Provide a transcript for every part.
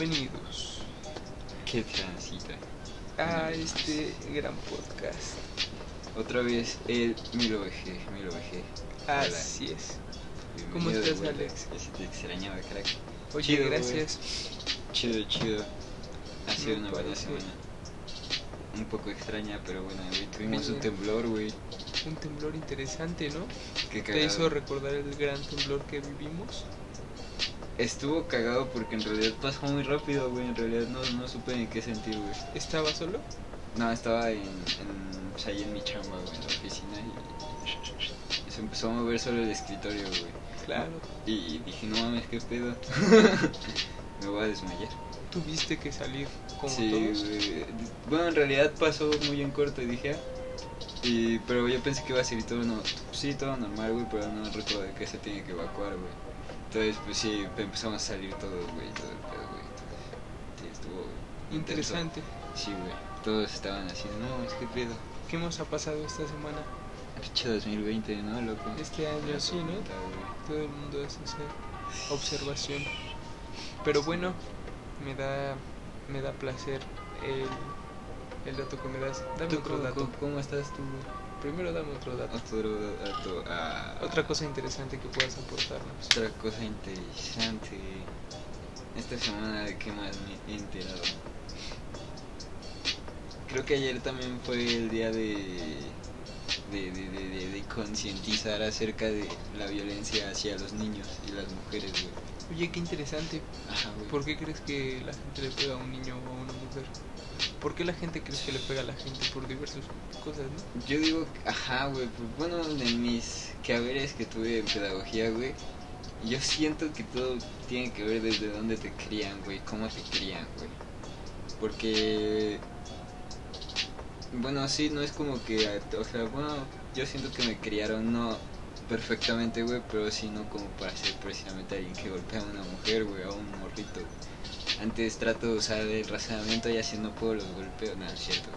Bienvenidos Qué transita. a este gran podcast. Otra vez el Milo VG, Milo. Hola. Así es. ¿Cómo Bienvenido estás. Alex? Se te extrañaba, crack. Oye, Chido, gracias. Chido, chido. Ha sido una buena parece. semana. Un poco extraña, pero bueno, güey. Tuvimos Oye. un temblor, güey. Un temblor interesante, ¿no? Qué Te hizo recordar el gran temblor que vivimos. Estuvo cagado porque en realidad pasó muy rápido, güey. En realidad no, no supe ni qué sentir, güey. ¿Estaba solo? No, estaba en, en, pues, ahí en mi chamba, güey, en la oficina y se empezó a mover solo el escritorio, güey. Claro. Y dije, no mames, qué pedo. Me voy a desmayar. Tuviste que salir como sí, todos. güey. Bueno, en realidad pasó muy en corto, dije. ah. Y, pero yo pensé que iba a ser todo, no, sí, todo normal, güey, pero no recuerdo que se tiene que evacuar, güey. Entonces, pues sí, empezamos a salir todos, güey, todo el pedo, güey. Sí, estuvo. Interesante. Sí, güey. Todos estaban así, no, es que pedo. ¿Qué nos ha pasado esta semana? Pinche 2020, ¿no, loco? Este año sí, ¿no? Todo el mundo hace esa observación. Pero bueno, me da me da placer el, el dato que me das. Dame ¿Tú otro cómo, dato. cómo- cómo estás tú, güey? Primero dame otro dato. Otro dato, ah, Otra cosa interesante que puedas aportarnos. Otra cosa interesante. Esta semana de qué más me he enterado. Creo que ayer también fue el día de de, de, de, concientizar acerca de la violencia hacia los niños y las mujeres, güey. Oye, qué interesante. Ajá, güey. ¿Por qué crees que la gente le pega a un niño o a una mujer? ¿Por qué la gente crees que le pega a la gente? Por diversas cosas, ¿no? Yo digo, ajá, güey, pues, bueno, de mis quehaceres que tuve en pedagogía, güey, yo siento que todo tiene que ver desde dónde te crían, güey, cómo te crían, güey. Porque, bueno, sí, no es como que, o sea, bueno, yo siento que me criaron no perfectamente, güey, pero sí no como para ser precisamente alguien que golpea a una mujer, güey, a un morrito. Antes trato de usar el razonamiento y así no puedo los golpeo, nada, es cierto.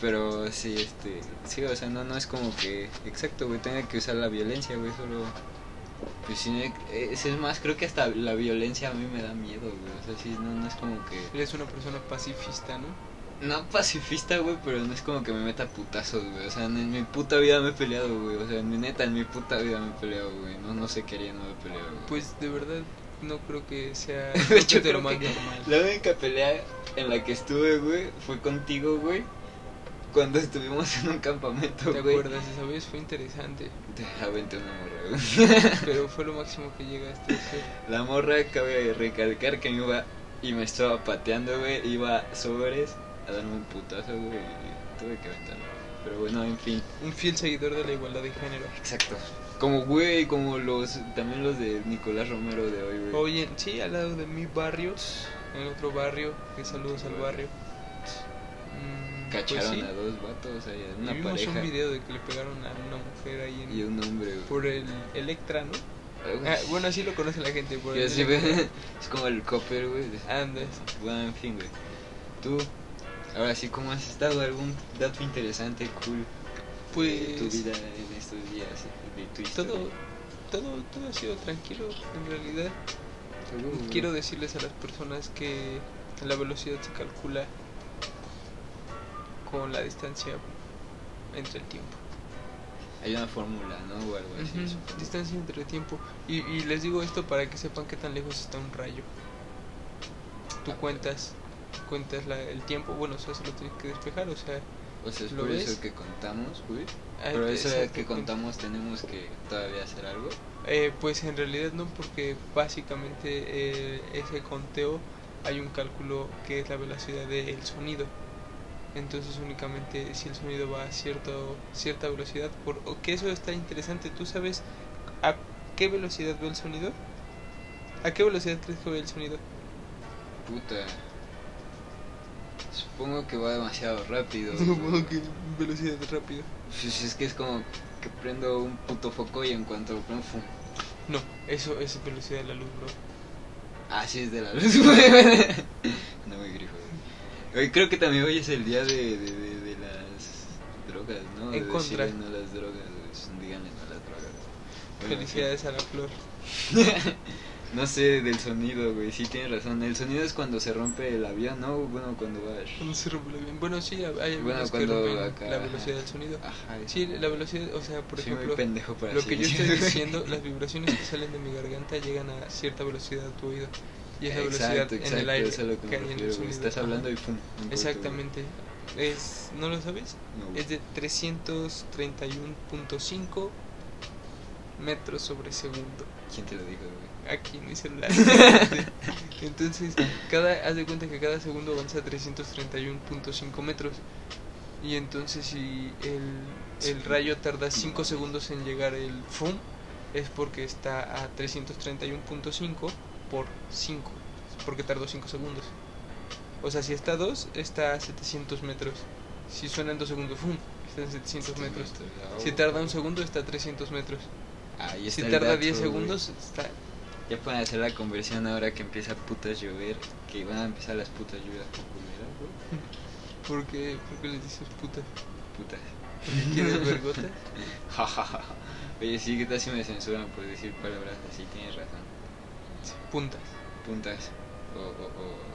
Pero sí, este, sí, o sea, no, no es como que, exacto, güey, tenga que usar la violencia, güey, solo, pues sí, no- es, es más, creo que hasta la violencia a mí me da miedo, güey, o sea, sí, no, no es como que, Eres una persona pacifista, ¿no? no pacifista, güey, pero no es como que me meta putazos, güey, o sea, en mi puta vida me he peleado, güey, o sea, en mi neta, en mi puta vida me he peleado, güey, no, no sé qué haría, no me he peleado, güey. Pues de verdad no creo que sea De hecho, de lo más que normal. La única pelea en la que estuve, güey, fue contigo, güey, cuando estuvimos en un campamento, ¿Te güey. acuerdas? Esa vez fue interesante, Te aventé una morra, güey. pero fue lo máximo que llegaste a hacer. La morra cabe recalcar que me iba y me estaba pateando, güey. Iba sobres a darme un putazo, güey. y Tuve que aventarlo. Pero bueno, en fin. Un fiel seguidor de la igualdad de género. Exacto. Como, güey, como los. También los de Nicolás Romero de hoy, güey. Oye, sí, al lado de mi barrio, en otro barrio, que saludos al barrio. Mm, pues Cacharon sí, a dos vatos ahí, y una vimos pareja. un video de que le pegaron a una mujer ahí en, Y un hombre, güey. por el Electra, ¿no? Ah, bueno, así lo conoce la gente. Por el sí. Es como el copper, güey. Anda. Bueno, en fin, güey. Tú, ahora sí, ¿cómo has estado? ¿Algún dato interesante, cool? de tu Pues vida en estos días, de todo, todo, todo ha sido tranquilo en realidad. Quiero decirles a las personas que la velocidad se calcula con la distancia entre el tiempo. Hay una fórmula, ¿no? O algo así. Supongo. Distancia entre el tiempo. Y, y les digo esto para que sepan qué tan lejos está un rayo. Tú Ah, cuentas, cuentas la- el tiempo, bueno, o sea, se lo tienes que despejar, o sea, O sea, es ¿Lo por ves? eso que contamos, güey. ah, Pero eso que contamos tenemos que todavía hacer algo. Eh, pues en realidad no, porque básicamente eh, ese conteo hay un cálculo que es la velocidad del sonido. Entonces únicamente si el sonido va a cierto, cierta velocidad, por, o que eso está interesante, ¿tú sabes a qué velocidad va el sonido? ¿A qué velocidad crees que va el sonido? Puta. Supongo que va demasiado rápido. Supongo que velocidad rápido. Pues es que es como que prendo un puto foco y en cuanto lo prendo, ¡fum! No, eso es velocidad de la luz, bro. Así es de la luz. No me grifo. Hoy creo que también hoy es el día de, de, de, de las drogas, ¿no? En de contra. decirle no las drogas. Díganle no las drogas. Bueno, Felicidades a la flor. No sé del sonido, güey. Sí, tienes razón. El sonido es cuando se rompe el avión, ¿no? Bueno, cuando vas. Cuando se rompe el avión. Bueno, sí, hay Bueno, algunos que cuando rompen acá- la velocidad del sonido. Ajá. Sí, la velocidad, o sea, por ejemplo, pendejo para lo que yo estoy diciendo, las vibraciones que salen de mi garganta llegan a cierta velocidad a tu oído. Y esa velocidad Exacto, en exacto, el aire eso es a lo que me cae en el. Estás hablando y pum. Exactamente. Es, ¿No lo sabes? No. Es de 331.5 metros sobre segundo. ¿Quién te lo dijo, güey? Aquí en mi celular. Entonces, cada, haz de cuenta que cada segundo avanza a 331.5 metros. Y entonces, si el, el rayo tarda 5 segundos en llegar el FUM, es porque está a 331.5 por 5. Porque tardó 5 segundos. O sea, si está a 2, está a 700 metros. Si suena en 2 segundos, ¡fum! Está en 700 metros. Si tarda un segundo, está a 300 metros. Si tarda dato, 10 güey. segundos, está Ya pueden hacer la conversión ahora que empieza a putas llover. Que van a empezar las putas lluvias culeras, güey. ¿Por qué, por qué les dices puta? Putas. ¿Quieres ver gotas? Jajaja. Oye, sí, ¿qué tal si me censuran por decir palabras así? Tienes razón. Puntas. Puntas. O. o, o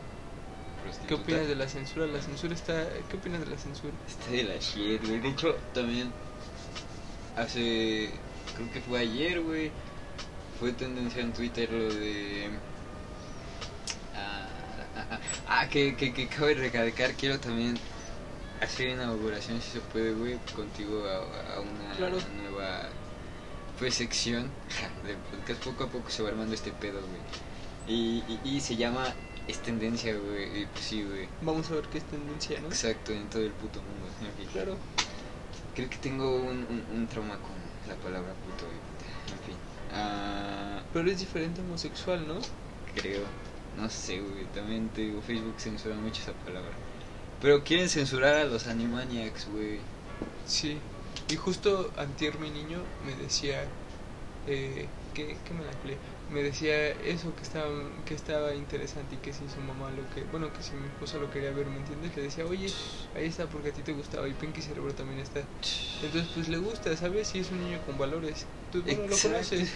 ¿Qué opinas de la censura? La censura está... ¿Qué opinas de la censura? Está de la shit, güey. De hecho, también. Hace. Creo que fue ayer, güey. Fue tendencia en Twitter lo de. Ah, ah, ah, ah, que, que, que cabe recalcar. Quiero también hacer inauguración, si se puede, güey, contigo a, a una Claro. nueva pues sección del podcast. Poco a poco se va armando este pedo, güey. Y, y, y se llama Es Tendencia, güey. Y pues sí, güey. Vamos a ver qué es tendencia, ¿no? Exacto, en todo el puto mundo. En fin. Claro. Creo que tengo un, un, un trauma con la palabra puto. y- En fin. Ah, Pero es diferente homosexual, ¿no? creo. No sé, güey. También te digo, Facebook censura mucho esa palabra. Pero quieren censurar a los Animaniacs, güey. Sí. Y justo antier mi niño me decía... Eh, ¿qué, ¿Qué me la culé? Me decía eso que estaba, que estaba interesante y que si su mamá lo que... Bueno, que si mi esposa lo quería ver, ¿me entiendes? Le decía, oye, ahí está porque a ti te gustaba y Pinky Cerebro también está. Entonces, pues le gusta, ¿sabes? Si es un niño con valores. Tú bueno, lo conoces.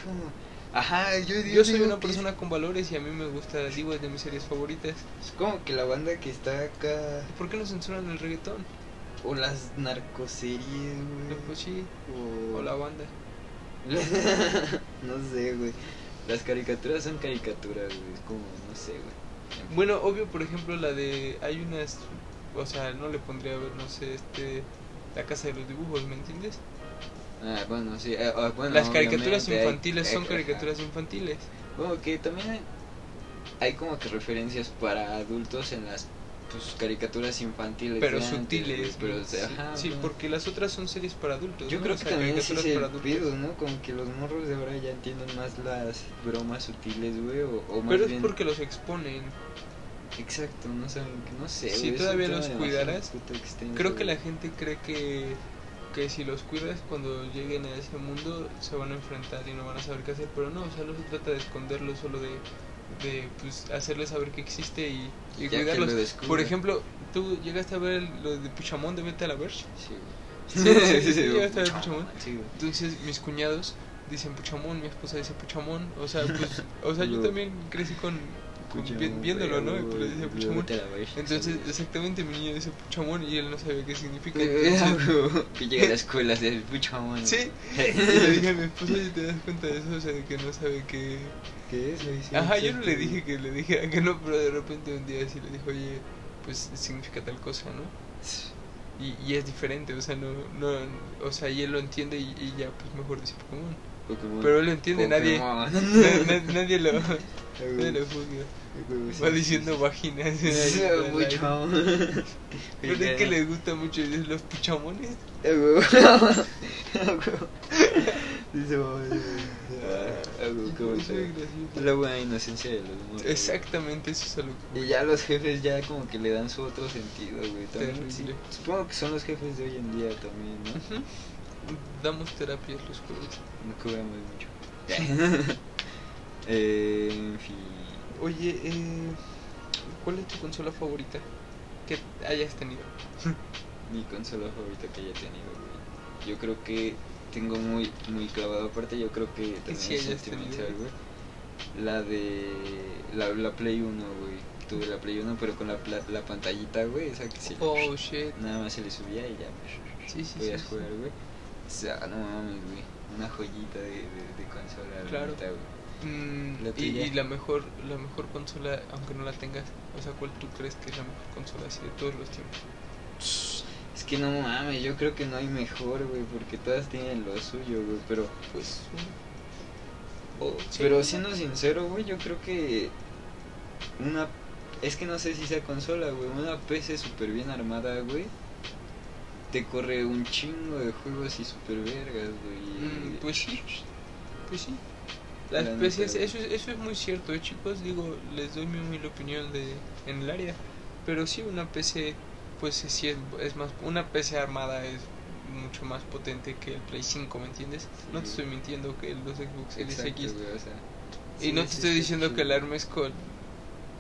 Ajá, yo, Yo soy digo una es- persona con valores y a mí me gusta, digo, es de mis series favoritas. Es como que la banda que está acá. ¿Por qué no censuran el reggaetón? O las narcoseries, güey. Pues sí, O, o la banda. no sé, güey. Las caricaturas son caricaturas, güey. Es como, no sé, güey. Bueno, obvio, por ejemplo, la de. Hay unas. O sea, no le pondría a ver, no sé, este. La casa de los dibujos, ¿me entiendes? Ah, bueno, sí. eh, ah, bueno, Las caricaturas hay- infantiles son caricaturas infantiles. Bueno, que también hay, hay como que referencias para adultos en las pues, caricaturas infantiles. Pero antes, sutiles. Pero, o sea, sí, ajá, sí, bueno. porque las otras son series para adultos. Yo ¿no? creo O que sea, también ese es el ¿no? Como que los morros de ahora ya entienden más las bromas sutiles, güey, o, o más Pero es bien... porque los exponen. Exacto, no saben, que no sé, Si todavía los cuidaras, Creo que la gente cree que, que si los cuidas cuando lleguen a ese mundo se van a enfrentar y no van a saber qué hacer, pero no, o sea, no se trata de esconderlo, solo de, de pues, hacerles saber que existe y, cuidarlos. Por ejemplo, ¿tú llegaste a ver lo de Puchamón de Vete a la Verge? Sí, Sí, sí, llegaste a ver Puchamón. Sí. Entonces mis cuñados dicen Puchamón, mi esposa dice Puchamón, o sea, pues, o sea, yo también crecí con, viéndolo, ¿no? Y pues dice güey, Puchamón. Entonces, exactamente, mi niño dice Puchamón y él no sabía qué significa. Eh, Entonces, que llega a la escuela de Puchamón. Sí. Y le dije a mi esposa, "Oye, ¿te das cuenta de eso? O sea, de que no sabe qué... ¿Qué es? Sí, Ajá, yo no le dije que le dijera que no, pero de repente un día sí le dijo, oye, pues significa tal cosa, ¿no? Y, y es diferente, o sea, no, no, o sea, y él lo entiende y, y ya, pues mejor dice Pokémon. Pokémon. Pero él lo entiende, nadie, na- na- nadie lo, Va diciendo vaginas. Pero es que les gusta mucho los puchamones. Dice. La buena inocencia de los morros. Exactamente, eso es a lo que Y ya los jefes ya como que le dan su otro sentido, güey. También, sí, supongo que son los jefes de hoy en día también, ¿no? Damos terapias los jueves. No cobramos mucho. eh, en fin. Oye, eh, ¿cuál es tu consola favorita que hayas tenido? Mi consola favorita que haya tenido, güey. Yo creo que tengo muy, muy clavado. Aparte, yo creo que también sí es sentimental, güey. La de. La, la Play 1, güey. Tuve la Play 1, pero con la, pla- la pantallita, güey. Esa que sí. Oh, shit. Nada más se le subía y ya. Sí, sí, podías sí, jugar, sí. güey. O sea, no mames, güey. Una joyita de, de, de consola, la Claro. neta, güey. Mm, La y, la mejor la mejor consola, aunque no la tengas, o sea, ¿cuál tú crees que es la mejor consola así de todos los tiempos? Es que no mames, yo creo que no hay mejor, güey, porque todas tienen lo suyo, güey, pero... Pues, oh, Sí. Pero siendo sincero, güey, yo creo que una... Es que no sé si sea consola, güey, una PC súper bien armada, güey, te corre un chingo de juegos y súper vergas, güey. mm, pues sí, pues sí. Las güey. eso, es- eso es muy cierto, ¿eh, chicos. Digo, les doy mi humilde opinión de, en el área. Pero sí, una PC, pues sí es, es más. Una PC armada es mucho más potente que el Play 5, ¿me entiendes? No te Sí. estoy mintiendo que los Xbox Series X. güey, o sea, Y sí, no sí te estoy diciendo que la armes con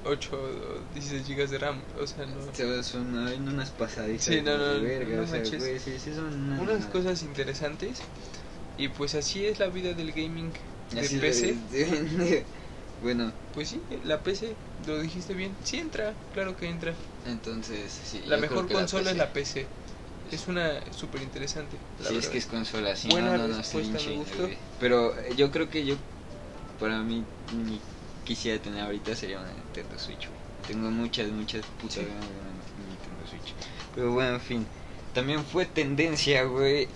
8 o 16 GB de RAM. O sea, no. Son unas pasaditas Sí, no, no, verga, no o sea, güey, sí, sí son unas, Unas cosas interesantes. Y pues así es la vida del gaming de Así PC. de- de- bueno, Pues sí, la PC, lo dijiste bien. Sí entra, claro que entra. entonces sí. La mejor consola es PC. la PC. Es una súper interesante. Sí, es que es consola, sí, Buena no, no, no, güey. Pero eh, yo creo que yo, para mí, mi quisiera tener ahorita sería una Nintendo Switch. Tengo muchas, muchas putas Sí. ganas de una Nintendo Switch. Pero bueno, en fin. También fue tendencia, güey,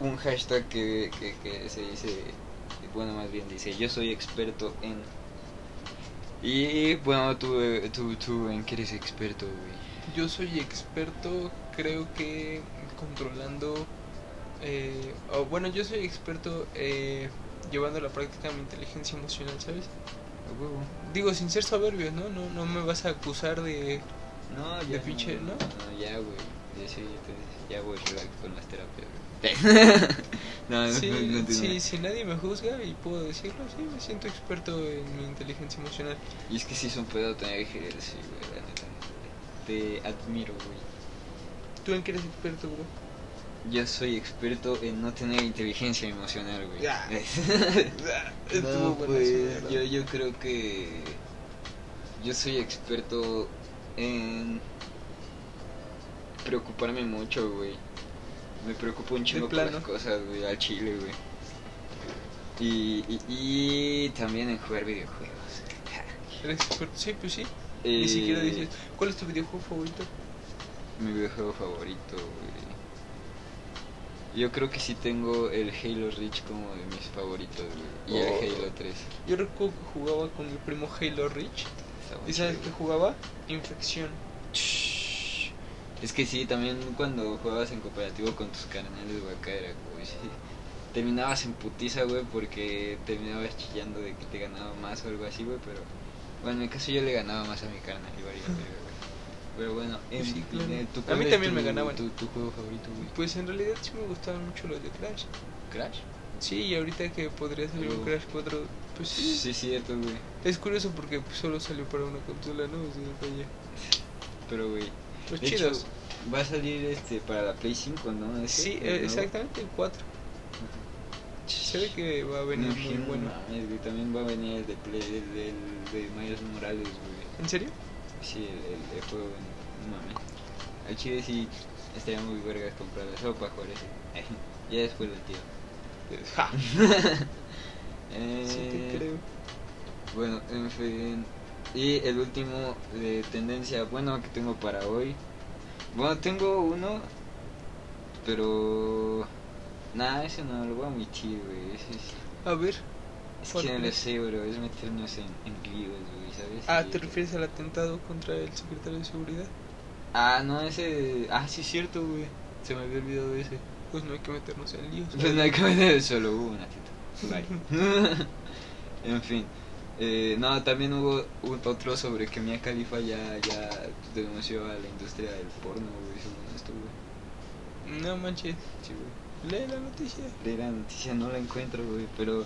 un hashtag que, que, que se dice, bueno, más bien dice, yo soy experto en... Y bueno, tú, eh, tú, tú, ¿en qué eres experto, güey? Yo soy experto, creo que controlando. eh, o bueno, yo soy experto eh, llevando a la práctica mi inteligencia emocional, ¿sabes? Digo, sin ser soberbio, ¿no? No, no me vas a acusar de. No, De pinche, ¿no? No, ya, güey. Ya sí, entonces, ya voy relax con las terapias, no, no, Sí, no, no, sí, si nadie me juzga y puedo decirlo, sí, me siento experto en mi inteligencia emocional. Y es que sí es un pedo tener ejercicio, güey, la neta. Te admiro, güey. ¿Tú en qué eres experto, bro? Yo soy experto en no tener inteligencia emocional, güey. Ya. no, pues, yo, yo creo que yo soy experto en preocuparme mucho, güey. Me preocupo un chingo por las cosas, güey, al chile, güey. Y, y, y también en jugar videojuegos. ¿Eres? Sí, pues sí. Eh, Ni siquiera dices, ¿cuál es tu videojuego favorito? Mi videojuego favorito, güey. Yo creo que sí tengo el Halo Reach como de mis favoritos, güey. Y Oh. el Halo 3. Yo recuerdo que jugaba con mi primo Halo Reach. ¿Y sabes qué jugaba? Infección. Es que sí, también cuando jugabas en cooperativo con tus carnales, güey, acá era, güey, sí. Terminabas en putiza, güey, porque terminabas chillando de que te ganaba más o algo así, güey, pero... Bueno, en mi caso yo le ganaba más a mi carnal, valía verga, güey. Pero bueno, en, Sí, claro. en- ¿tú A mí también tu- me ganaban. Tu, tu juego favorito, güey? Pues en realidad sí me gustaban mucho los de Crash. ¿Crash? Sí, y ahorita que podría salir un. Crash 4, pues sí. Sí, cierto, güey. Es curioso porque pues, solo salió para una consola, ¿no? O sea, vaya. Pero, güey... Los de chidos. hecho, va a salir este para la Play 5, ¿no? ¿Ese? sí, ¿El eh, exactamente, el 4. Se ve que va a venir No, muy bueno. mames, güey, también va a venir el de Play, el, el de Miles Morales, güey. ¿En serio? Sí, el, el, el juego, no mames. Al chile sí estaría muy vergas comprarlo, solo para jugar ese. ya después lo tío. Ja, Eh, sí te creo. Bueno, en fin. Y el último de tendencia, bueno, que tengo para hoy. Bueno, tengo uno, pero... Nada, ese no lo voy a omitir, güey. Es, A ver. es ¿Cuál que no lo sé, bro. Es meternos en, en líos, güey, ¿sabes? Ah, ¿te refieres al atentado contra el secretario de seguridad? Ah, no, ese... Ah, sí, es cierto, güey. Se me había olvidado ese. Pues no hay que meternos en líos. Pues no hay que meter solo hubo tita. Bye. en fin. Eh, no, también hubo un- otro sobre que Mia Khalifa ya, ya denunció a la industria del porno, güey, según esto, güey. No manches. Sí, güey. Lee la noticia. Leí la noticia, no la encuentro, güey, pero...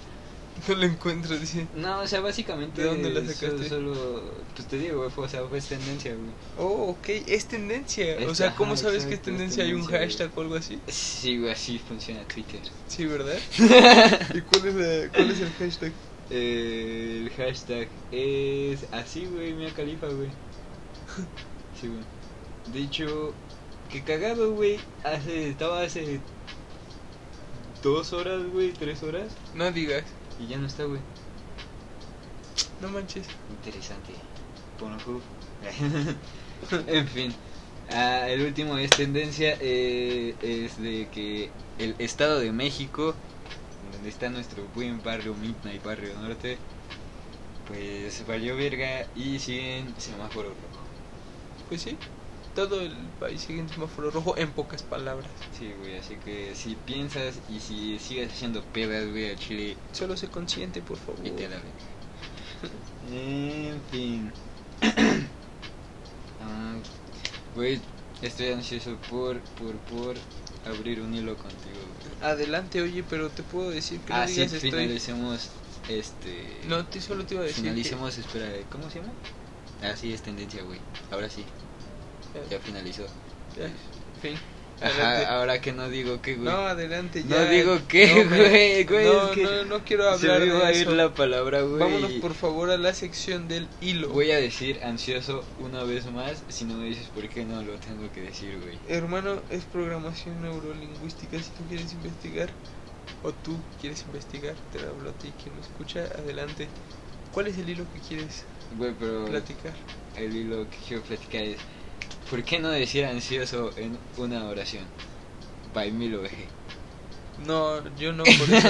No la encuentro, dice. No, o sea, básicamente... ¿De dónde la sacaste? Solo, pues te digo, güey, fue, o sea, fue tendencia, güey. Oh, ok, es tendencia. o sea, ¿cómo ajá, sabes que es tendencia? ¿Hay un güey. hashtag o algo así? Sí, güey, así funciona Twitter. Sí, ¿verdad? ¿Y cuál es, la- cuál es el hashtag? Eh, el hashtag es así, güey, Mia Califa, güey. Sí, güey. De hecho, qué cagado, güey. Hace, estaba hace dos horas, güey, tres horas. No digas. Y ya no está, güey. No manches. Interesante. Pornhub. en fin. Ah, el último es tendencia. eh, es de que el Estado de México, donde está nuestro buen barrio Midnight, barrio norte, pues valió verga y siguen semáforo rojo. Pues sí. Todo el país sigue en semáforo rojo en pocas palabras. Sí, güey, así que si piensas y si sigues haciendo pedas, güey, a Chile, Solo sé consciente, por favor. vete a la. En fin. Ah, Güey, estoy ansioso por, por, por abrir un hilo contigo. güey. Adelante, oye, pero te puedo decir que no Ah, sí, digas estoy. finalicemos este... No, te, solo te iba a decir. que- Finalicemos, espera, ¿cómo se llama? Ah, sí, es tendencia, güey. Ahora sí, ya finalizó. Ya, fin. Ajá, ahora que no digo qué, güey. No, adelante, No ya. digo qué, No, me- güey, güey, No, es que no, no quiero Se hablar me iba a de ir eso. la palabra, güey. Vámonos por favor a la sección del hilo. Voy a decir ansioso una vez más. Si no me dices por qué, no lo tengo que decir, güey. Hermano, es programación neurolingüística. Si tú quieres investigar o tú quieres investigar, te lo hablo a ti quien lo escucha. Adelante. ¿Cuál es el hilo que quieres Güey, pero platicar? el hilo que quiero platicar es: ¿por qué no decir ansioso en una oración? By Milo VG. No, yo no, por eso.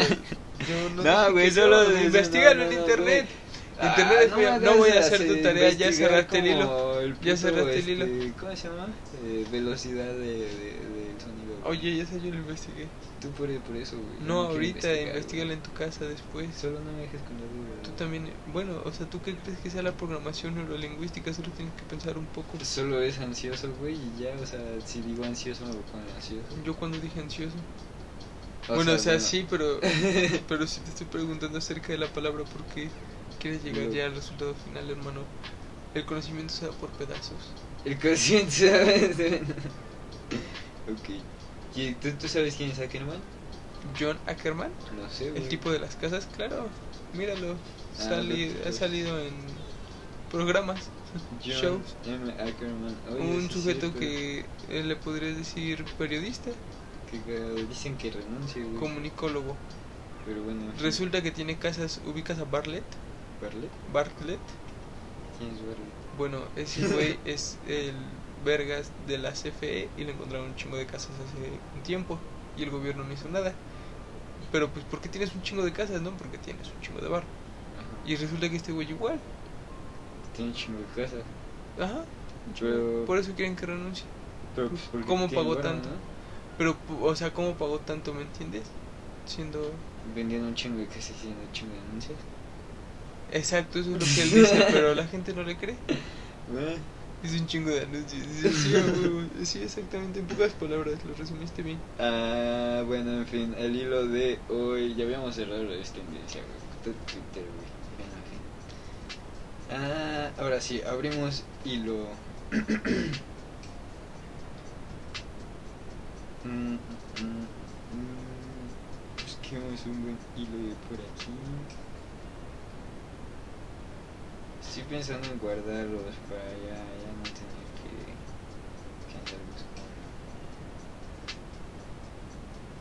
Yo no, No, güey, solo no, de- Investígalo no, en no, internet. Ah, Internet es muy- no voy a hacer tu tarea, ya cerraste el hilo. el Ya cerraste el hilo. este, ¿Cómo se llama? Eh, velocidad de, de, sonido. Oye, ya sé, yo lo investigué. Tú por, por eso, güey. No, quiero ahorita, güey. en tu casa después. Solo no me dejes con la duda. Tú también, bueno, o sea, ¿tú qué crees que sea la programación neurolingüística? Solo tienes que pensar un poco. Solo es ansioso, güey, y ya, o sea, si digo ansioso me pongo ansioso. Yo cuando dije ansioso. O bueno, o sea, bueno, sí, pero pero si te estoy preguntando acerca de la palabra porque quieres llegar ya al resultado final, hermano. El conocimiento se da por pedazos. El consciente, ¿sabes? ok. ¿Y tú, tú sabes quién es Ackerman? John Ackerman, No sé, güey. el tipo de las casas, claro, míralo. Ah, sali- lo- ha salido en programas, John shows. M. Ackerman. Oye, Un sujeto sí, que eh, le podrías decir periodista, pero- Que cagado, dicen que renuncie, güey. comunicólogo. Pero bueno. en fin. Resulta que tiene casas, ubicas a Bartlett, ¿Barlet? Bartlett. ¿Quién es Barlet? Bueno, ese güey es el vergas de la CFE y le encontraron un chingo de casas hace un tiempo y el gobierno no hizo nada. Pero pues ¿por qué tienes un chingo de casas, no? Porque tienes un chingo de bar. Ajá. Y resulta que este güey igual. Tiene un chingo de casa. Ajá. Pero- Por eso quieren que renuncie. Pero pues, porque ¿Cómo pagó tanto? ¿no? Pero, o sea, ¿cómo pagó tanto, me entiendes? Siendo... Vendiendo un chingo de casas y haciendo un chingo de anuncios. Exacto, eso es lo que él dice, pero la gente no le cree. Es un chingo de anuncios. Sí, sí, exactamente, en pocas palabras, lo resumiste bien. Ah, bueno, en fin, el hilo de hoy. Ya habíamos cerrado la tendencia, güey. Twitter, güey. En fin. Ah, ahora sí, abrimos hilo. Mm, mm, mm. Busquemos un buen hilo de por aquí. Estoy pensando en guardarlos para ya, ya no tener que, que andar buscando.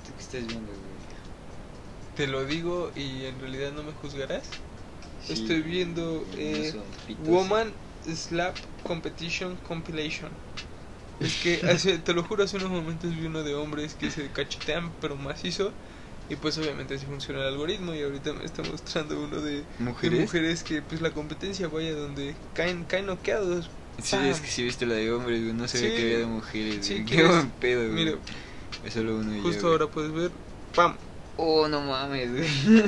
¿Tú qué estás viendo, güey? Te lo digo y en realidad no me juzgarás. Sí, Estoy viendo eh. Woman Slap Competition Compilation. Es que hace, te lo juro, hace unos momentos vi uno de hombres que se cachetean pero macizo. Y pues obviamente así funciona el algoritmo y ahorita me está mostrando uno de de ¿Mujeres? mujeres que pues la competencia vaya donde caen, caen noqueados. Sí, ¡Pam! es que sí viste la de hombres, güey. No se ve que había de mujeres. Sí. ¿qué buen pedo, güey. Mira, Es solo uno ya, justo ahora puedes ver. ¡Pam! Oh, no mames, güey.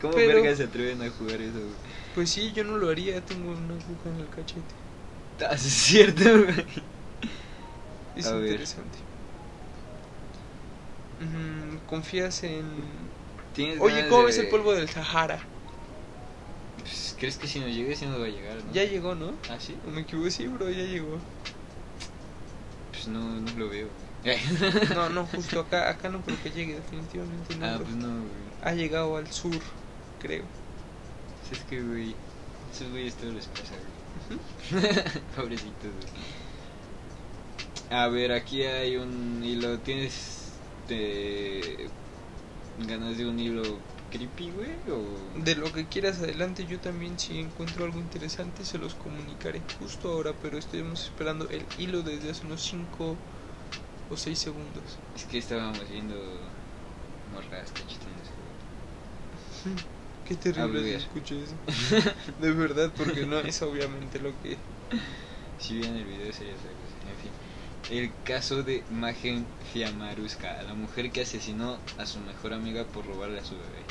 ¿Cómo Pero- vergas se atreven a jugar eso, güey? Pues sí, yo no lo haría, tengo una aguja en el cachete. Ah, Es cierto, güey. Es A ver. Mm, ¿Confías en...? ¿Tienes Oye, ¿cómo de- ves el polvo del Sahara? Pues, ¿Crees que si nos llegue, sí nos va a llegar, no? Ya llegó, ¿no? ¿Ah, sí? ¿O me equivoqué? Sí, bro, ya llegó. Pues no, no lo veo. No, no, justo acá, acá no creo que llegue, definitivamente no. ah, pues no, güey. Ha llegado al sur, creo. Es que, güey, esos güeyes todo les pasa, güey. Pobrecitos, güey. A ver, aquí hay un hilo. ¿Tienes te... ganas de un hilo creepy, güey? O... De lo que quieras adelante, yo también si encuentro algo interesante se los comunicaré justo ahora, pero estuvimos esperando el hilo desde hace unos 5 o 6 segundos. Es que estábamos viendo morras cachetándose, güey. Qué terrible ver. escucha eso. De verdad, porque no es obviamente lo que... Si vieran el video sería otra cosa. En fin. El caso de Magen Fiamaruska, la mujer que asesinó a su mejor amiga por robarle a su bebé.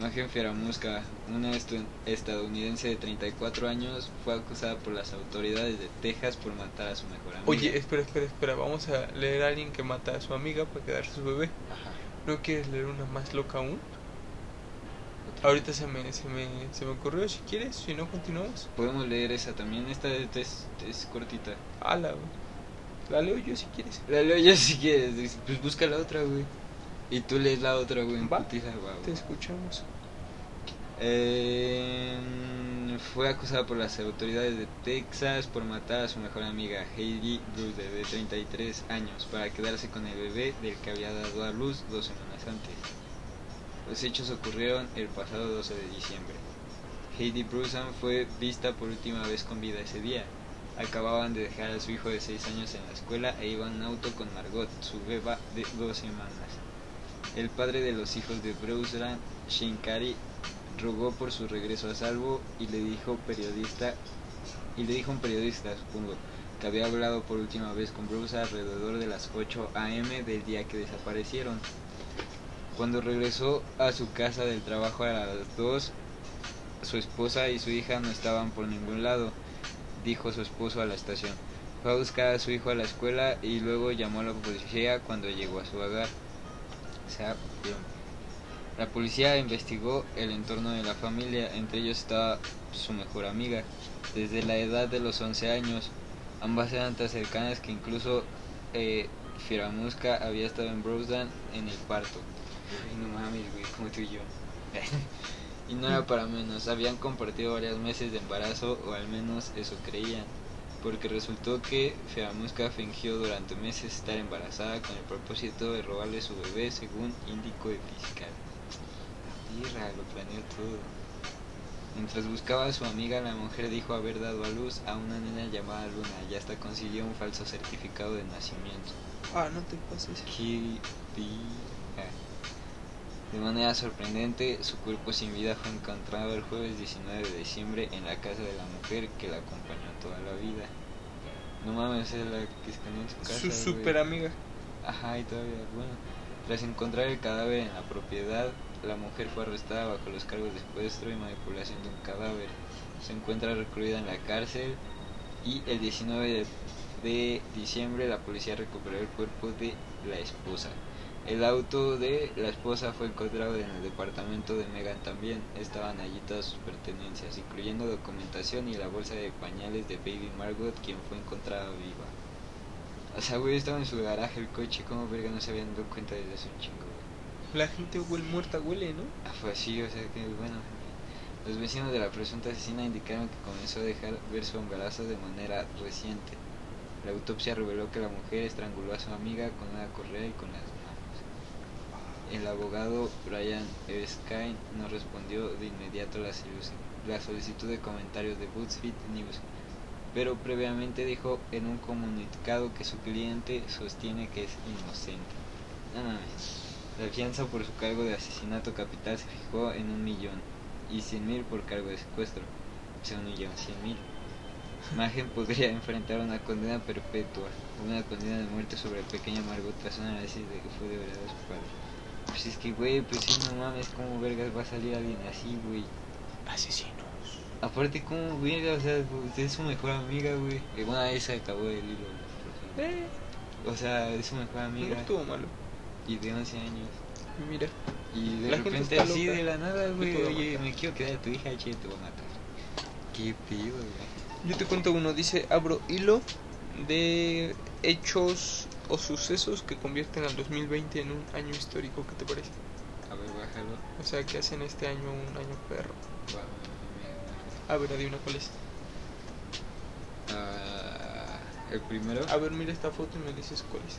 Magen Fiamaruska, una estadounidense de 34 años, fue acusada por las autoridades de Texas por matar a su mejor amiga. Oye, espera, espera, espera, vamos a leer a alguien que mata a su amiga para quedarse su bebé. Ajá. ¿No quieres leer una más loca aún? Ahorita se me, se me, se me ocurrió, si quieres, si no continuamos. Podemos leer esa también, esta es, es- cortita. Ala, güey. La leo yo si quieres. La leo yo si quieres, pues busca la otra, güey. Y tú lees la otra, güey. Va. putiza, va, Te va. escuchamos. Eh, fue acusada por las autoridades de Texas por matar a su mejor amiga Heidi Bruder de 33 años para quedarse con el bebé del que había dado a luz dos semanas antes. Los hechos ocurrieron el pasado 12 de diciembre. Heidi Brusan fue vista por última vez con vida ese día. Acababan de dejar a su hijo de 6 años en la escuela e iban en auto con Margot, su beba de dos semanas. El padre de los hijos de Brusan, Shinkari, rogó por su regreso a salvo y le dijo periodista y le dijo un periodista supongo que había hablado por última vez con Bruce alrededor de las 8 a.m. del día que desaparecieron. Cuando regresó a su casa del trabajo a las 2, su esposa y su hija no estaban por ningún lado, dijo su esposo a la estación. Fue a buscar a su hijo a la escuela y luego llamó a la policía cuando llegó a su hogar. La policía investigó el entorno de la familia, entre ellos estaba su mejor amiga, desde la edad de los 11 años. Ambas eran tan cercanas que incluso eh, Firamuska había estado en Brosdan en el parto. Ay, no mames, güey, como tú y yo. y no era para menos, habían compartido varios meses de embarazo, o al menos eso creían, porque resultó que Firamuska fingió durante meses estar embarazada con el propósito de robarle su bebé, según indicó el fiscal. Tierra, lo planeó todo. Mientras buscaba a su amiga, la mujer dijo haber dado a luz a una nena llamada Luna y hasta consiguió un falso certificado de nacimiento. Ah, no te pases. Qué. De manera sorprendente, su cuerpo sin vida fue encontrado el jueves 19 de diciembre en la casa de la mujer que la acompañó toda la vida. No mames, es la que escondió en su casa. Su super amiga. Ajá, y todavía, bueno. Tras encontrar el cadáver en la propiedad, la mujer fue arrestada bajo los cargos de secuestro y manipulación de un cadáver. Se encuentra recluida en la cárcel y el 19 de, de diciembre la policía recuperó el cuerpo de la esposa. El auto de la esposa fue encontrado en el departamento de Megan también. Estaban allí todas sus pertenencias, incluyendo documentación y la bolsa de pañales de Baby Margot, quien fue encontrada viva. O sea, güey, estaba en su garaje el coche, como verga no se habían dado cuenta desde hace un chingo, güey. La gente huele muerta, huele, ¿no? Ah, fue así, o sea que, bueno. Los vecinos de la presunta asesina indicaron que comenzó a dejar ver su embarazo de manera reciente. La autopsia reveló que la mujer estranguló a su amiga con una correa y con las. El abogado Brian Erskine no respondió de inmediato a la, solici- la solicitud de comentarios de BuzzFeed News, pero previamente dijo en un comunicado que su cliente sostiene que es inocente. No mames. La fianza por su cargo de asesinato capital se fijó en un millón y cien mil por cargo de secuestro, o sea, un millón cien mil. Magen podría enfrentar una condena perpetua una condena de muerte sobre el pequeño Margot tras un análisis de que fue deberado a su padre. Pues es que, güey, pues sí, no mames, ¿cómo vergas va a salir alguien así, güey? Asesinos. Aparte, ¿cómo verga? O sea, usted es su mejor amiga, güey. Y bueno, ahí se acabó el hilo. Eh, O sea, es su mejor no amiga estuvo malo. y de 11 años. Mira, Y de La repente así loca. de la nada, güey, oye, me quiero quedar a tu hija, che, te voy a matar. Qué pedo, güey. yo te cuento uno. Dice, abro hilo de hechos o sucesos que convierten al 2020 en un año histórico. ¿Qué te parece? A ver, baja. calor. O sea que hacen este año un año perro. A ver, adivina cuál es. Ah, el primero. A ver, mira esta foto y me dices cuál es.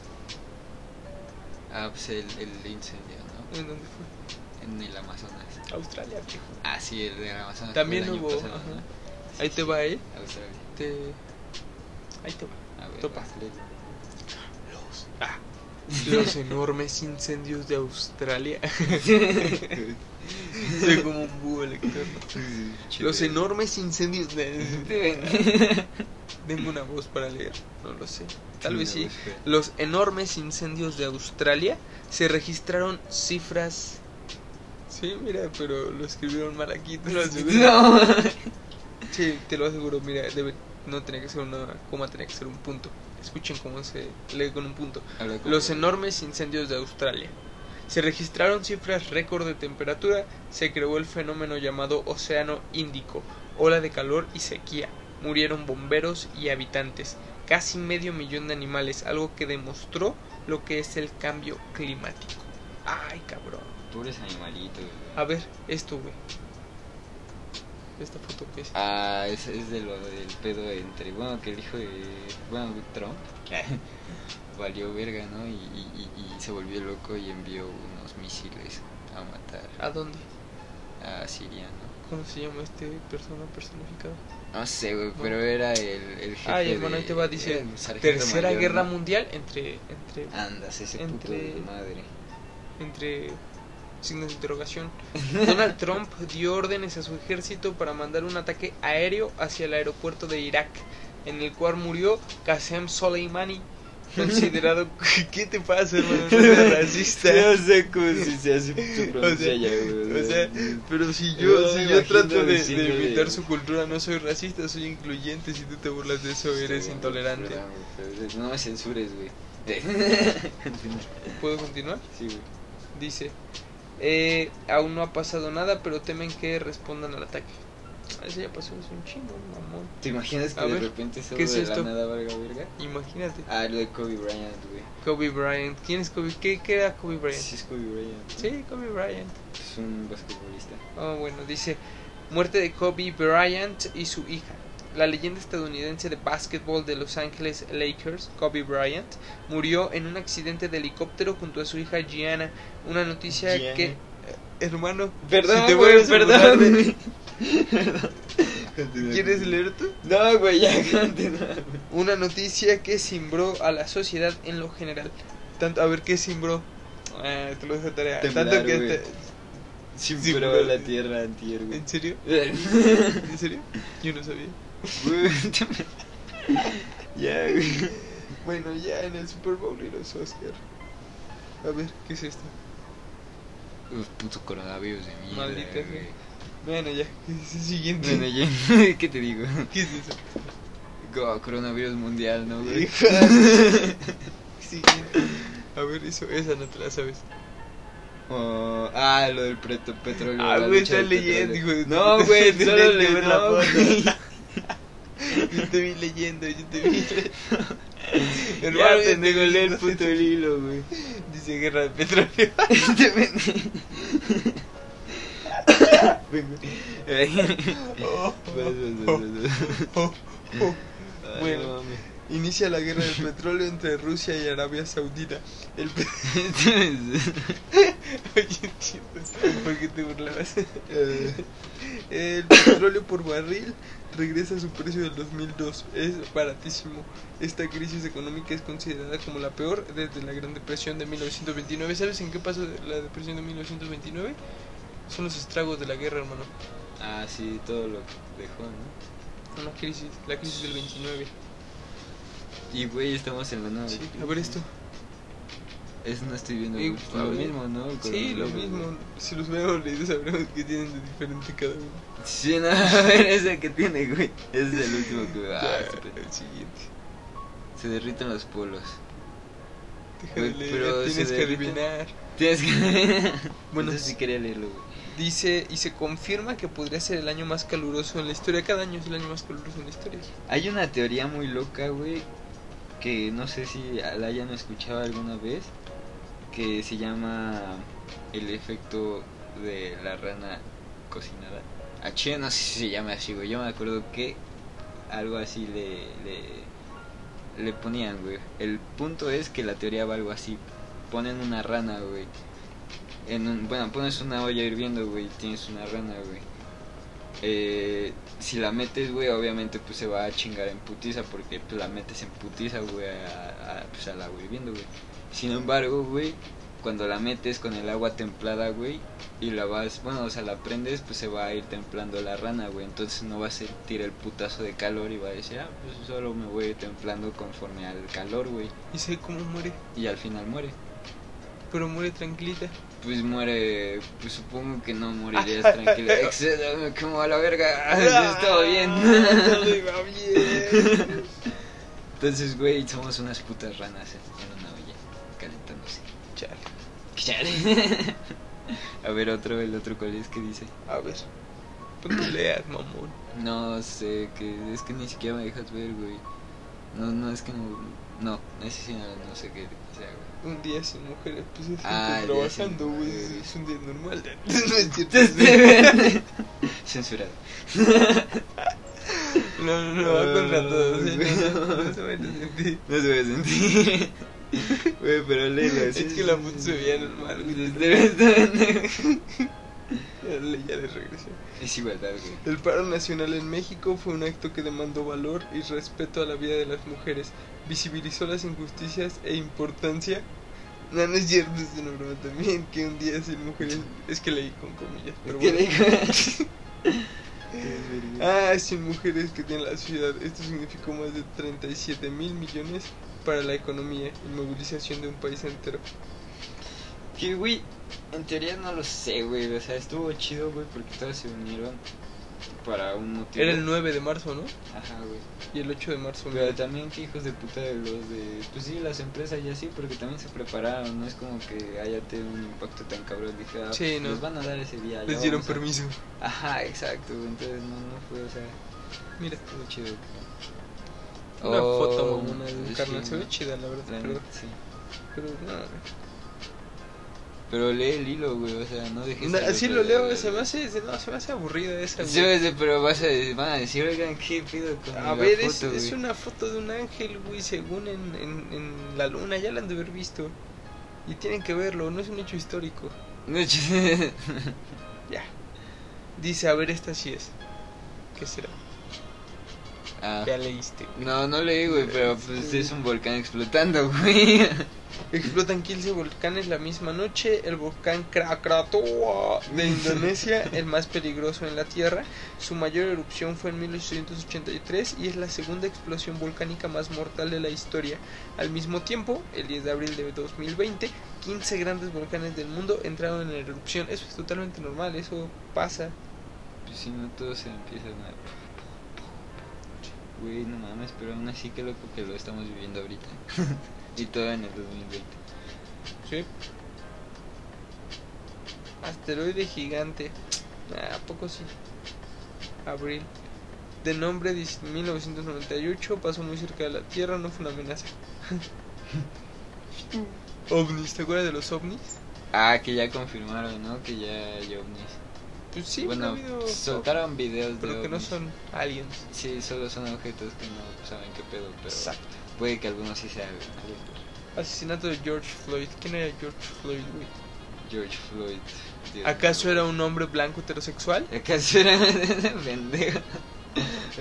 Ah, pues el, el incendio, ¿no? ¿En dónde fue? En el Amazonas. Australia, viejo. Ah, sí, el de Amazonas. También hubo, pasado, ajá. ¿no? Sí, Ahí te sí, va, ¿eh? Australia. Te... Ahí te va. A ver, Topa. Ah, los enormes incendios de Australia. Soy como un búho lector. ¿no? Los enormes incendios de... Denme una voz para leer, no lo sé. Tal vez sí. Los enormes incendios de Australia se registraron cifras... Sí, mira, pero lo escribieron mal aquí, te lo aseguro. No. Sí, te lo aseguro, mira, debe, no tenía que ser una coma, tenía que ser un punto. Escuchen cómo se lee con un punto. Los enormes incendios de Australia. Se registraron cifras récord de temperatura, se creó el fenómeno llamado Océano Índico, ola de calor y sequía. Murieron bomberos y habitantes, casi medio millón de animales, algo que demostró lo que es el cambio climático. Ay, cabrón. Pobres animalitos, güey. A ver, esto, güey. Esta foto que es. Ah, es, es de lo del pedo entre. Bueno, que el hijo de. Bueno, Trump. valió verga, ¿no? Y, y, y- y se volvió loco y envió unos misiles a matar ¿A dónde? a Siria, ¿no? ¿Cómo se llama este persona personificada? No sé, güey, pero era el, el jefe. Ay, hermano, de- ahí te va, el sargento Tercera mayor, Guerra ¿no? Mundial entre entre Andas, ese puto Entre- de madre. entre signos de interrogación. Donald Trump dio órdenes a su ejército para mandar un ataque aéreo hacia el aeropuerto de Irak, en el cual murió Qasem Soleimani, considerado ¿Qué te pasa, hermano? No seas racista. No sé cómo si se hace su O sea, ya, güey. o sea, pero si No, yo, si yo trato de, de imitar de- su cultura, no soy racista, soy incluyente. Si tú te burlas de eso, eres intolerante. güey, No me censures, güey. ¿Puedo continuar? sí, güey. Dice, eh, aún no ha pasado nada, pero temen que respondan al ataque. Eso ya pasó, es un chingo, mamón. ¿Te imaginas que A de ver, repente eso ¿qué es de esto? la nada valga verga? Imagínate. Ah, lo de Kobe Bryant, güey. Kobe Bryant. ¿Quién es Kobe? ¿Qué, qué era Kobe Bryant? Sí, es Kobe Bryant. Sí, Kobe Bryant. Es un basquetbolista. Oh, bueno, dice, muerte de Kobe Bryant y su hija. La leyenda estadounidense de básquetbol de Los Ángeles Lakers, Kobe Bryant, murió en un accidente de helicóptero junto a su hija Gianna. Una noticia Gianna. que... eh, hermano, Perdón, si te güey, perdón. ¿Quieres leer tú? No, güey, ya continúa. Una noticia que simbró a la sociedad en lo general. Tanto, a ver, ¿qué simbró? Ah, te lo dejo de tarea. Temblar, Tanto que... te- pero pero- la tierra antier, güey. ¿En serio? ¿En serio? Yo no sabía. Ya. Bueno, ya en el Super Bowl y los Oscar. A ver, ¿qué es esto? Los putos coronavirus de mierda. Maldita güey. Bueno, ya, ¿qué es el siguiente? Bueno, ya, ¿qué te digo? ¿Qué es eso? Go, coronavirus mundial, ¿no, güey? Siguiente. A ver, eso, esa no te la sabes. Oh, ah, lo del preto, petróleo. Ah, güey, del leyendo, No, güey, solo le la foto. Yo te vi leyendo, yo te vi. Hermano, pendejo, lee el no puto hilo, güey. Dice guerra de petróleo. Bueno. Inicia la guerra del petróleo entre Rusia y Arabia Saudita. El Oye. ¿Por qué te burlabas? El petróleo por barril regresa a su precio del 2002. Es baratísimo. Esta crisis económica es considerada como la peor desde la Gran Depresión de 1929. ¿Sabes en qué pasó la depresión de 1929? Son los estragos de la guerra, hermano. Ah, sí, todo lo que dejó, ¿no? Una crisis, la crisis del 29. Y, güey, estamos en la nueva. Sí, a ver esto. Es, no estoy viendo Y, a lo mismo, ¿no? Sí, lo mismo. Si los hubiéramos leído sabremos que tienen de diferente cada uno. Sí, no, a ver, ese que tiene, güey. Ese es el último que. Ah, Ya, este el siguiente. Se derriten los polos. Deja de Güey, leer, pero tienes que adivinar. Tienes que. Bueno, Bueno, sí quería leerlo, güey. Dice, y se confirma que podría ser el año más caluroso en la historia. Cada año es el año más caluroso en la historia. Hay una teoría muy loca, güey, que no sé si la hayan escuchado alguna vez, que se llama el efecto de la rana cocinada. A Chile no sé si se llama así, güey. Yo me acuerdo que algo así le, le, le ponían, güey. El punto es que la teoría va algo así. Ponen una rana, güey. En un, bueno, pones una olla hirviendo, güey, tienes una rana, güey. Eh, si la metes, güey, obviamente pues se va a chingar en putiza porque pues, la metes en putiza, güey, a, a, pues, al agua hirviendo, güey. Sin embargo, güey, cuando la metes con el agua templada, güey, y la vas, bueno, o sea, la prendes, pues se va a ir templando la rana, güey. Entonces no va a sentir el putazo de calor y va a decir, ah, pues solo me voy a ir templando conforme al calor, güey. Y sé cómo muere. Y al final muere. Pero muere tranquilita. Pues muere, pues supongo que no morirías me quemo a la verga. Estaba bien. Todo iba bien. Entonces, güey, somos unas putas ranas en una olla, calentándose. Chale. Chale. A ver, otro, el otro, ¿cuál es que dice? A ver. Pues no leas, mamón. No sé, que es que ni siquiera me dejas ver, güey. No, no, es que no. No, ese sí no, no sé qué sea, güey. Un día sin mujeres, pues es Ah, sin trabajando, güey. mujeres. Es un día normal. No es cierto. Censurado. No, no, no, va contra güey. No, se vayan a sentir. No se va a sentir. Güey, pero léelo. Es que la foto se veía normal. Ya le- ya les regresé. Es igualdad, güey. El paro nacional en México fue un acto que demandó valor y respeto a la vida de las mujeres, visibilizó las injusticias e importancia. No, no es cierto, es una broma también, que un día sin mujeres, es que leí con comillas, pero ¿Qué bueno. le digo? Ah, sin mujeres que tiene la ciudad, esto significó más de 37 mil millones para la economía y movilización de un país entero. Que, güey, en teoría no lo sé, güey. O sea, estuvo chido, güey, porque todos se unieron para un motivo. Era el 9 de marzo, ¿no? Ajá, güey. Y el 8 de marzo. Pero también que hijos de puta de los de... Pues sí, las empresas y así, porque también se prepararon. No es como que haya tenido un impacto tan cabrón. Dije, ah, Sí, pues no. nos van a dar ese día. Les dieron a- permiso. Ajá, exacto, güey. Entonces no, no fue, o sea, Mira, estuvo chido. una Oh, foto mamona de un sí, carnal, se chida la verdad, La pero, sí. pero no. Pero lee el hilo, güey, o sea, no dejes... No, que- lo leo, se me hace, se, no, se me hace aburrida esa. Sí, güey. güey, pero vas a, van a decir, oigan, ¿qué pido con A ver, foto, es, es una foto de un ángel, güey, según en, en, en la luna, ya la han de haber visto. Y tienen que verlo, no es un hecho histórico. No, ch- Ya. Dice, a ver, esta sí es. ¿Qué será? Ah, Ya leíste. güey. no, no leí, güey, pero pues es un volcán explotando, güey. Explotan 15 volcanes la misma noche. El volcán Krakatoa de Indonesia, el más peligroso en la Tierra. Su mayor erupción fue en 1883 y es la segunda explosión volcánica más mortal de la historia. Al mismo tiempo, el 10 de abril de 2020, 15 grandes volcanes del mundo entraron en erupción. Eso es totalmente normal, eso pasa. Pues si no, todos se empiezan a... Güey, no mames, pero aún así que loco que lo estamos viviendo ahorita. y todo en el 2020. Sí. Asteroide gigante. Ah, ¿A poco sí? Abril. De nombre 10 1998, pasó muy cerca de la Tierra, no fue una amenaza. ovnis, ¿te acuerdas de los ovnis? Ah, que ya confirmaron, ¿no? Que ya hay ovnis. Pues sí, bueno, ha habido soltaron videos de pero que no son aliens. Sí, solo son objetos que no saben qué pedo, pero Exacto. Puede que algunos sí aliens. Asesinato de George Floyd. ¿Quién era George Floyd, güey? George Floyd. Dios ¿Acaso era un hombre blanco heterosexual? ¿Acaso era pendejo?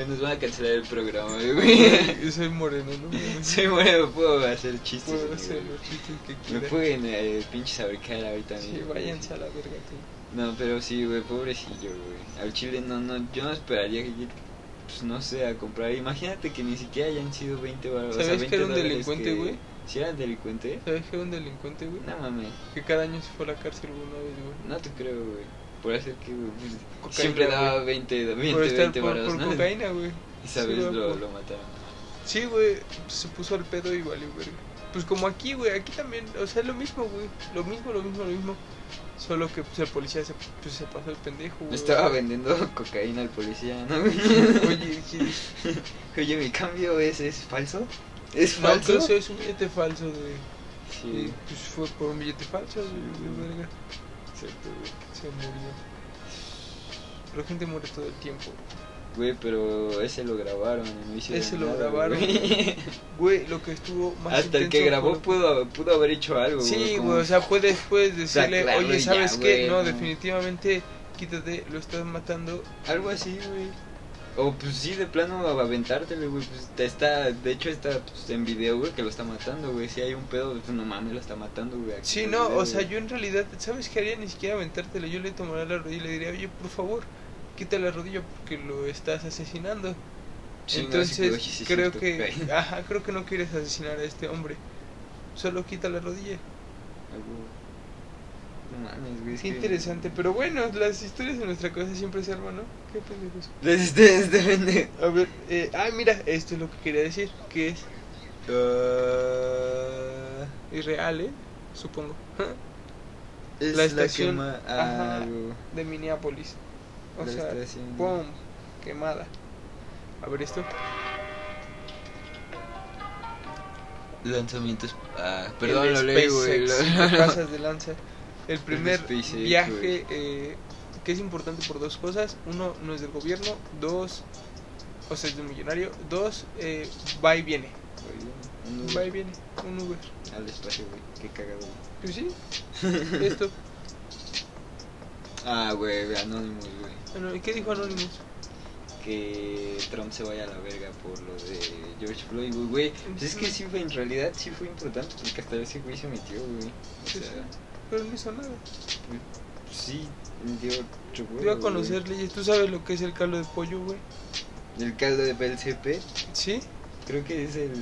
Nos van a cancelar el programa, güey. Yo soy moreno, ¿no? Soy bueno, puedo hacer chistes. Puedo hacer los chistes que Me pueden eh, pinches ahorcar ahorita Sí, váyanse a la verga tú. No, pero sí, güey, pobrecillo, güey. Al chile no, no, yo no esperaría que, pues no sé, a comprar. Imagínate que ni siquiera hayan sido 20 baros. ¿Sabes que era un delincuente, güey? ¿Si era delincuente? ¿Sabes que era un delincuente, güey? No mames, Que cada año se fue a la cárcel alguna vez, güey. no te creo, güey. Por hacer que, güey, pues, siempre daba güey. 20, 20, por estar 20 por, ¿no? cocaína, güey. Y sabes, Sí, güey, lo, por- lo mataron. Sí, güey, se puso al pedo y valió, verga. Pues como aquí, güey, aquí también, o sea, lo mismo, güey. Lo mismo, lo mismo, lo mismo. Solo que pues, el policía se, pues, se pasó el pendejo, güey. Estaba vendiendo cocaína al policía, ¿no? Oye. Oye, mi cambio es, es falso. ¿Es falso? eso es un billete falso, güey. Sí. Y, Pues fue por un billete falso, güey, verga. Exacto, güey. Se murió. La gente muere todo el tiempo. Güey, pero ese lo grabaron no Ese lo nada, grabaron. güey. Güey, lo que estuvo más Hasta el que grabó fue- pudo, pudo haber hecho algo, Sí, como- güey, o sea, puedes, puedes decirle, Saclarlo oye, y ya, ¿sabes qué? güey, No, no. definitivamente, quítate, lo estás matando. Algo así, güey. O pues sí, de plano aventártelo, güey. Pues te está, de hecho está pues, en video, güey, que lo está matando, güey. Si hay un pedo, pues no mames, lo está matando, güey. Sí, no, video, o sea, güey. yo en realidad, ¿sabes qué haría? Ni siquiera aventártelo, yo le tomaría la rodilla y le diría, oye, por favor, quita la rodilla porque lo estás asesinando. Sí, Entonces, sí, creo que, ajá, creo que no quieres asesinar a este hombre. Solo quita la rodilla. Algo- No mames, güey. Qué interesante, pero bueno, las historias en nuestra cabeza siempre se arman, ¿no? Qué pendejos. Este, este vende. A ver, eh, ah, mira, esto es lo que quería decir, que es Ah, irreal, ¿eh? Supongo. es La estación, ajá. De Minneapolis. O sea. ¡pum! Quemada. A ver esto. Lanzamientos. Ah, perdón, El lo leí, güey. Pasas de lanza. El primer SpaceX, viaje eh, que es importante por dos cosas. Uno, no es del gobierno. Dos, o sea, es de un millonario. Dos, eh, va y viene. Un Uber Va y viene. Un Uber. Al espacio, güey. Qué cagado, güey. Pues sí, esto. Ah, güey, Anonymous, güey. Bueno, ¿y qué dijo Anonymous? Que Trump se vaya a la verga por lo de George Floyd, güey, güey. Pues es que sí fue, en realidad sí fue importante porque hasta ese güey se metió, güey. O sea. Pero no hizo nada. sí, dio otro Dio a conocer güey. leyes. ¿Tú sabes lo que es el caldo de pollo, güey? El caldo de PLCP, Sí, creo que es el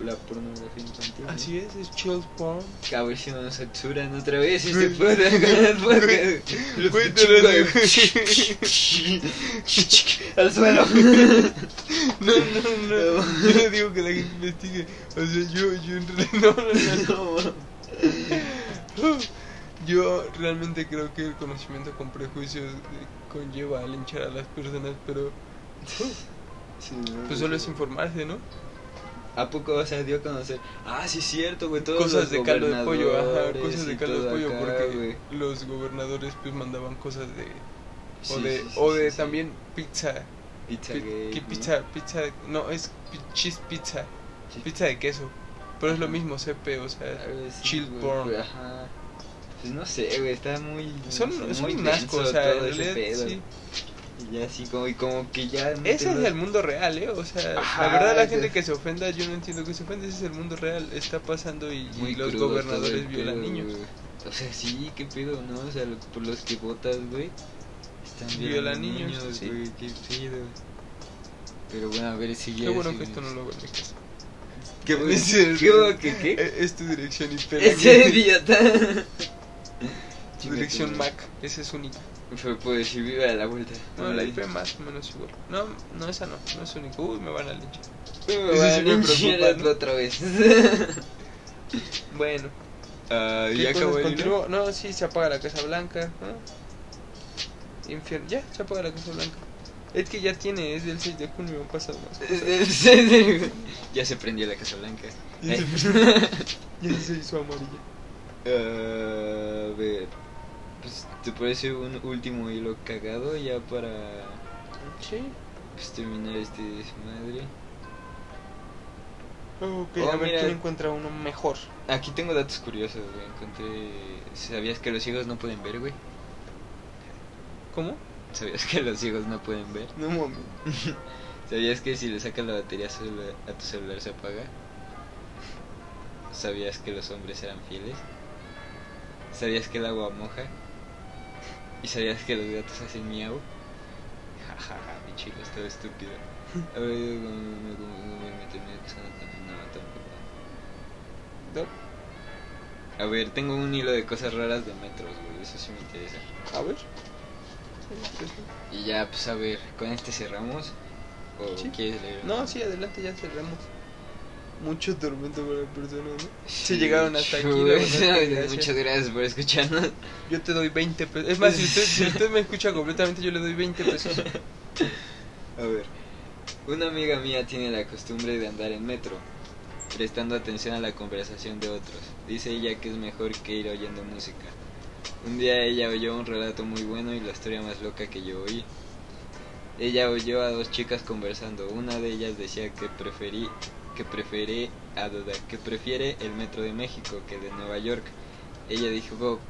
la pornografía infantil. ¿no? así es, es child porn. A ver si no nos censuran otra vez y Güey. se puede con el podcast. Al suelo. No, no, no. Yo no digo que la gente investigue. O sea, yo, yo en realidad. No, no, no. Yo realmente creo que el conocimiento con prejuicios eh, conlleva a linchar a las personas, pero Sí, no, pues solo es informarse, ¿no? ¿A poco o sea, dio a conocer? Ah, sí, es cierto, güey. Todos Cosas los de caldo de pollo, ajá, cosas de caldo de pollo, acá, porque los gobernadores pues mandaban cosas de o Sí, de sí, o de también pizza. Pizza pi- gay, ¿qué ¿no? pizza? Pizza, de- no es cheese pizza, pizza de queso, pero es lo mismo CP, o sea, chill porn. Ajá. Pues no sé, güey, está muy. Son, muy son un asco, o sea, en realidad, sí. Y ya así, como, y como que ya. Ese es el mundo real, ¿eh? O sea, Ajá, la verdad la gente que se ofenda, yo no entiendo que se ofenda, ese es el mundo real, está pasando y, los gobernadores violan pedo, niños. O sea, sí, qué pedo, ¿no? O sea, lo- por los que votas, güey. Están Violan violando niños, sí. güey, qué pedo. Pero bueno, a ver si ya. Qué bueno que esto no lo mi casa. ¿Qué, ¿Qué? ¿Qué, qué? Es tu dirección IP. Ese idiota. Tu dirección Mac, esa es única. Fue pues si vive a la vuelta. No, la IP más o menos igual. No, no, esa no, no es única. Uy, me van a linchar. Ese Ese sí sí me preocupa, ¿no? otra vez. Bueno, ¿qué ya acabó el? No, sí, se apaga la Casa Blanca. ¿no? Infierno. Ya, se apaga la Casa Blanca. Es que ya tiene, es del 6 de junio, pasado más. ya se prendió la Casa Blanca. Ya se, Eh. ya se hizo amarilla. A ver. Pues, ¿Te parece un último hilo cagado ya para Sí. pues, terminar este desmadre? Ok, Oh, a ver mira. quién encuentra uno mejor. Aquí tengo datos curiosos, güey. Encontré. ¿Sabías que los ciegos no pueden ver, güey? ¿Cómo? ¿Sabías que los ciegos no pueden ver? No mames. ¿Sabías que si le sacas la batería a tu celular se apaga? ¿Sabías que los hombres eran fieles? ¿Sabías que el agua moja? ¿Y sabías que los gatos hacen miau? Jajaja, mi chico, todo estúpido. A ver, yo me, como, como me terminé casando también, no, tampoco. ¿No? A ver, tengo un hilo de cosas raras de metros, güey, eso sí me interesa. A ver. Y ya, pues a ver, ¿con este cerramos? ¿O Sí. quieres leer? No, sí, adelante, ya cerramos. Mucho tormento para la persona, ¿no? Sí, Si llegaron hasta aquí, gracias. Muchas gracias por escucharnos. Yo te doy 20 pesos. Es más, si usted, si usted me escucha completamente, yo le doy 20 pesos. A ver, una amiga mía tiene la costumbre de andar en metro, prestando atención a la conversación de otros. Dice ella que es mejor que ir oyendo música. Un día ella oyó un relato muy bueno y la historia más loca que yo oí. Ella oyó a dos chicas conversando. Una de ellas decía que preferí que prefiere que prefiere el metro de México que de Nueva York. Ella dijo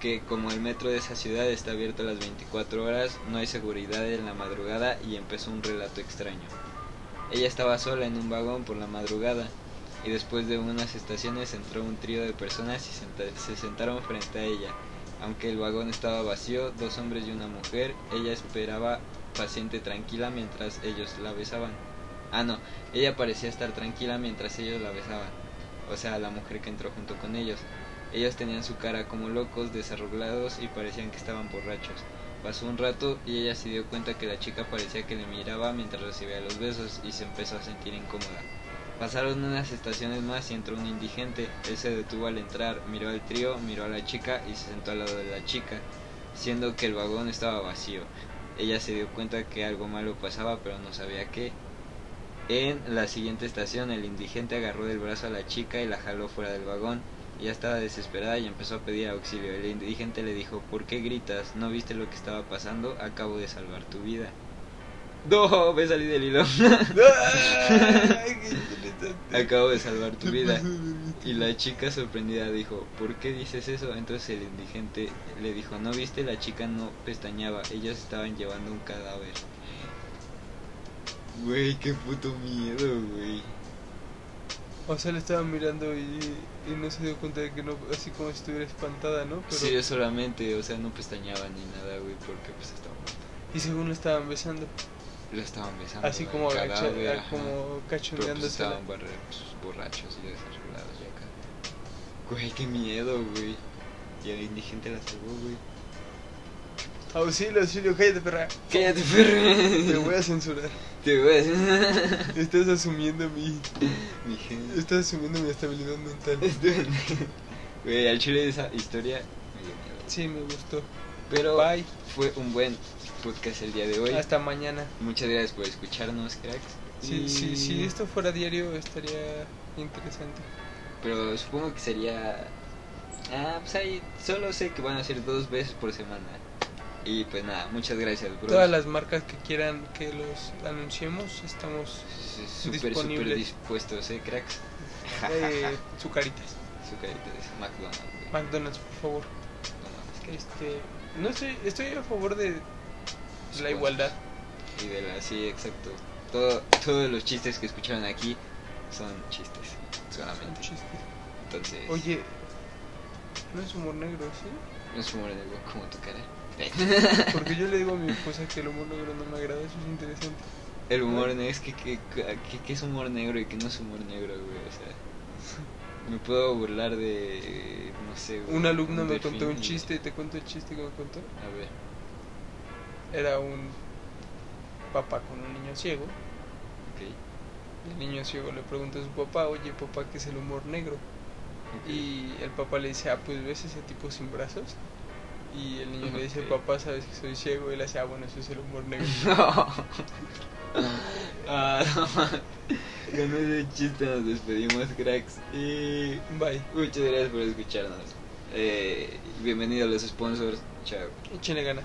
que como el metro de esa ciudad está abierto a las 24 horas, no hay seguridad en la madrugada y empezó un relato extraño. Ella estaba sola en un vagón por la madrugada y después de unas estaciones entró un trío de personas y se sentaron frente a ella. Aunque el vagón estaba vacío, dos hombres y una mujer, ella esperaba paciente tranquila mientras ellos la besaban. Ah, no, ella parecía estar tranquila mientras ellos la besaban. O sea, la mujer que entró junto con ellos. Ellos tenían su cara como locos, desarreglados y parecían que estaban borrachos. Pasó un rato y ella se dio cuenta que la chica parecía que le miraba mientras recibía los besos y se empezó a sentir incómoda. Pasaron unas estaciones más y entró un indigente. Él se detuvo al entrar, miró al trío, miró a la chica y se sentó al lado de la chica, siendo que el vagón estaba vacío. Ella se dio cuenta que algo malo pasaba, pero no sabía qué. En la siguiente estación, el indigente agarró del brazo a la chica y la jaló fuera del vagón. Ella estaba desesperada y empezó a pedir auxilio. El indigente le dijo, ¿por qué gritas? ¿No viste lo que estaba pasando? Acabo de salvar tu vida. No, me salí del hilo. Acabo de salvar tu vida. Y la chica sorprendida dijo, ¿por qué dices eso? Entonces el indigente le dijo, ¿no viste? La chica no pestañaba, ellos estaban llevando un cadáver. Güey, qué puto miedo, güey. O sea, le estaban mirando y, y, no se dio cuenta de que no, así como si estuviera espantada, ¿no? Pero... Sí, solamente, o sea, no pestañaba ni nada, güey, porque pues estaba Y según lo estaban besando. Lo estaban besando. Así como, cadáver, como cachondeándose. Pues, estaban pues, borrachos y desarreglados ya acá. Güey, qué miedo, güey. Y el indigente la salvó, güey. Auxilio, auxilio, cállate, perra. Cállate, perra. Te voy a censurar. Te censurar. Estás asumiendo mi. Mi. Estás asumiendo mi estabilidad mental. Güey, al chile de esa historia me dio miedo. Sí, me gustó. Pero Bye. fue un buen podcast el día de hoy. Hasta mañana. Muchas gracias por escucharnos, cracks. Sí, sí, si esto fuera diario estaría interesante. Pero supongo que sería... Ah, pues ahí solo sé que van a ser dos veces por semana. Y pues nada, muchas gracias, bro. Todas las marcas que quieran que los anunciemos, estamos súper, súper dispuestos, ¿eh, cracks? Eh, sucaritas. Sucaritas, McDonald's. McDonald's, por favor. No, este, no estoy, estoy a favor de la igualdad. Y de la, sí, exacto. Todo, todos los chistes que escucharon aquí son chistes, solamente. Chistes. Entonces. Oye, no es humor negro, ¿sí? No es humor negro, como tu cara. Porque yo le digo a mi esposa que el humor negro no me agrada, eso es interesante. El humor negro es que, que, que, es humor negro y que no es humor negro, güey, o sea. Me puedo burlar de, no sé. un alumno me contó un chiste, ¿te cuento el chiste que me contó? A ver era un papá con un niño ciego. el niño ciego le pregunta a su papá, oye papá, ¿qué es el humor negro? Y el papá le dice, ah, pues ves ese tipo sin brazos. Y el niño le dice, papá, sabes que soy ciego. Y él le dice, ah, bueno, eso es el humor negro. ah, no, con ese chiste nos despedimos, cracks. Y bye. Muchas gracias por escucharnos. Eh, bienvenido a los sponsors. Chao. Échenle ganas.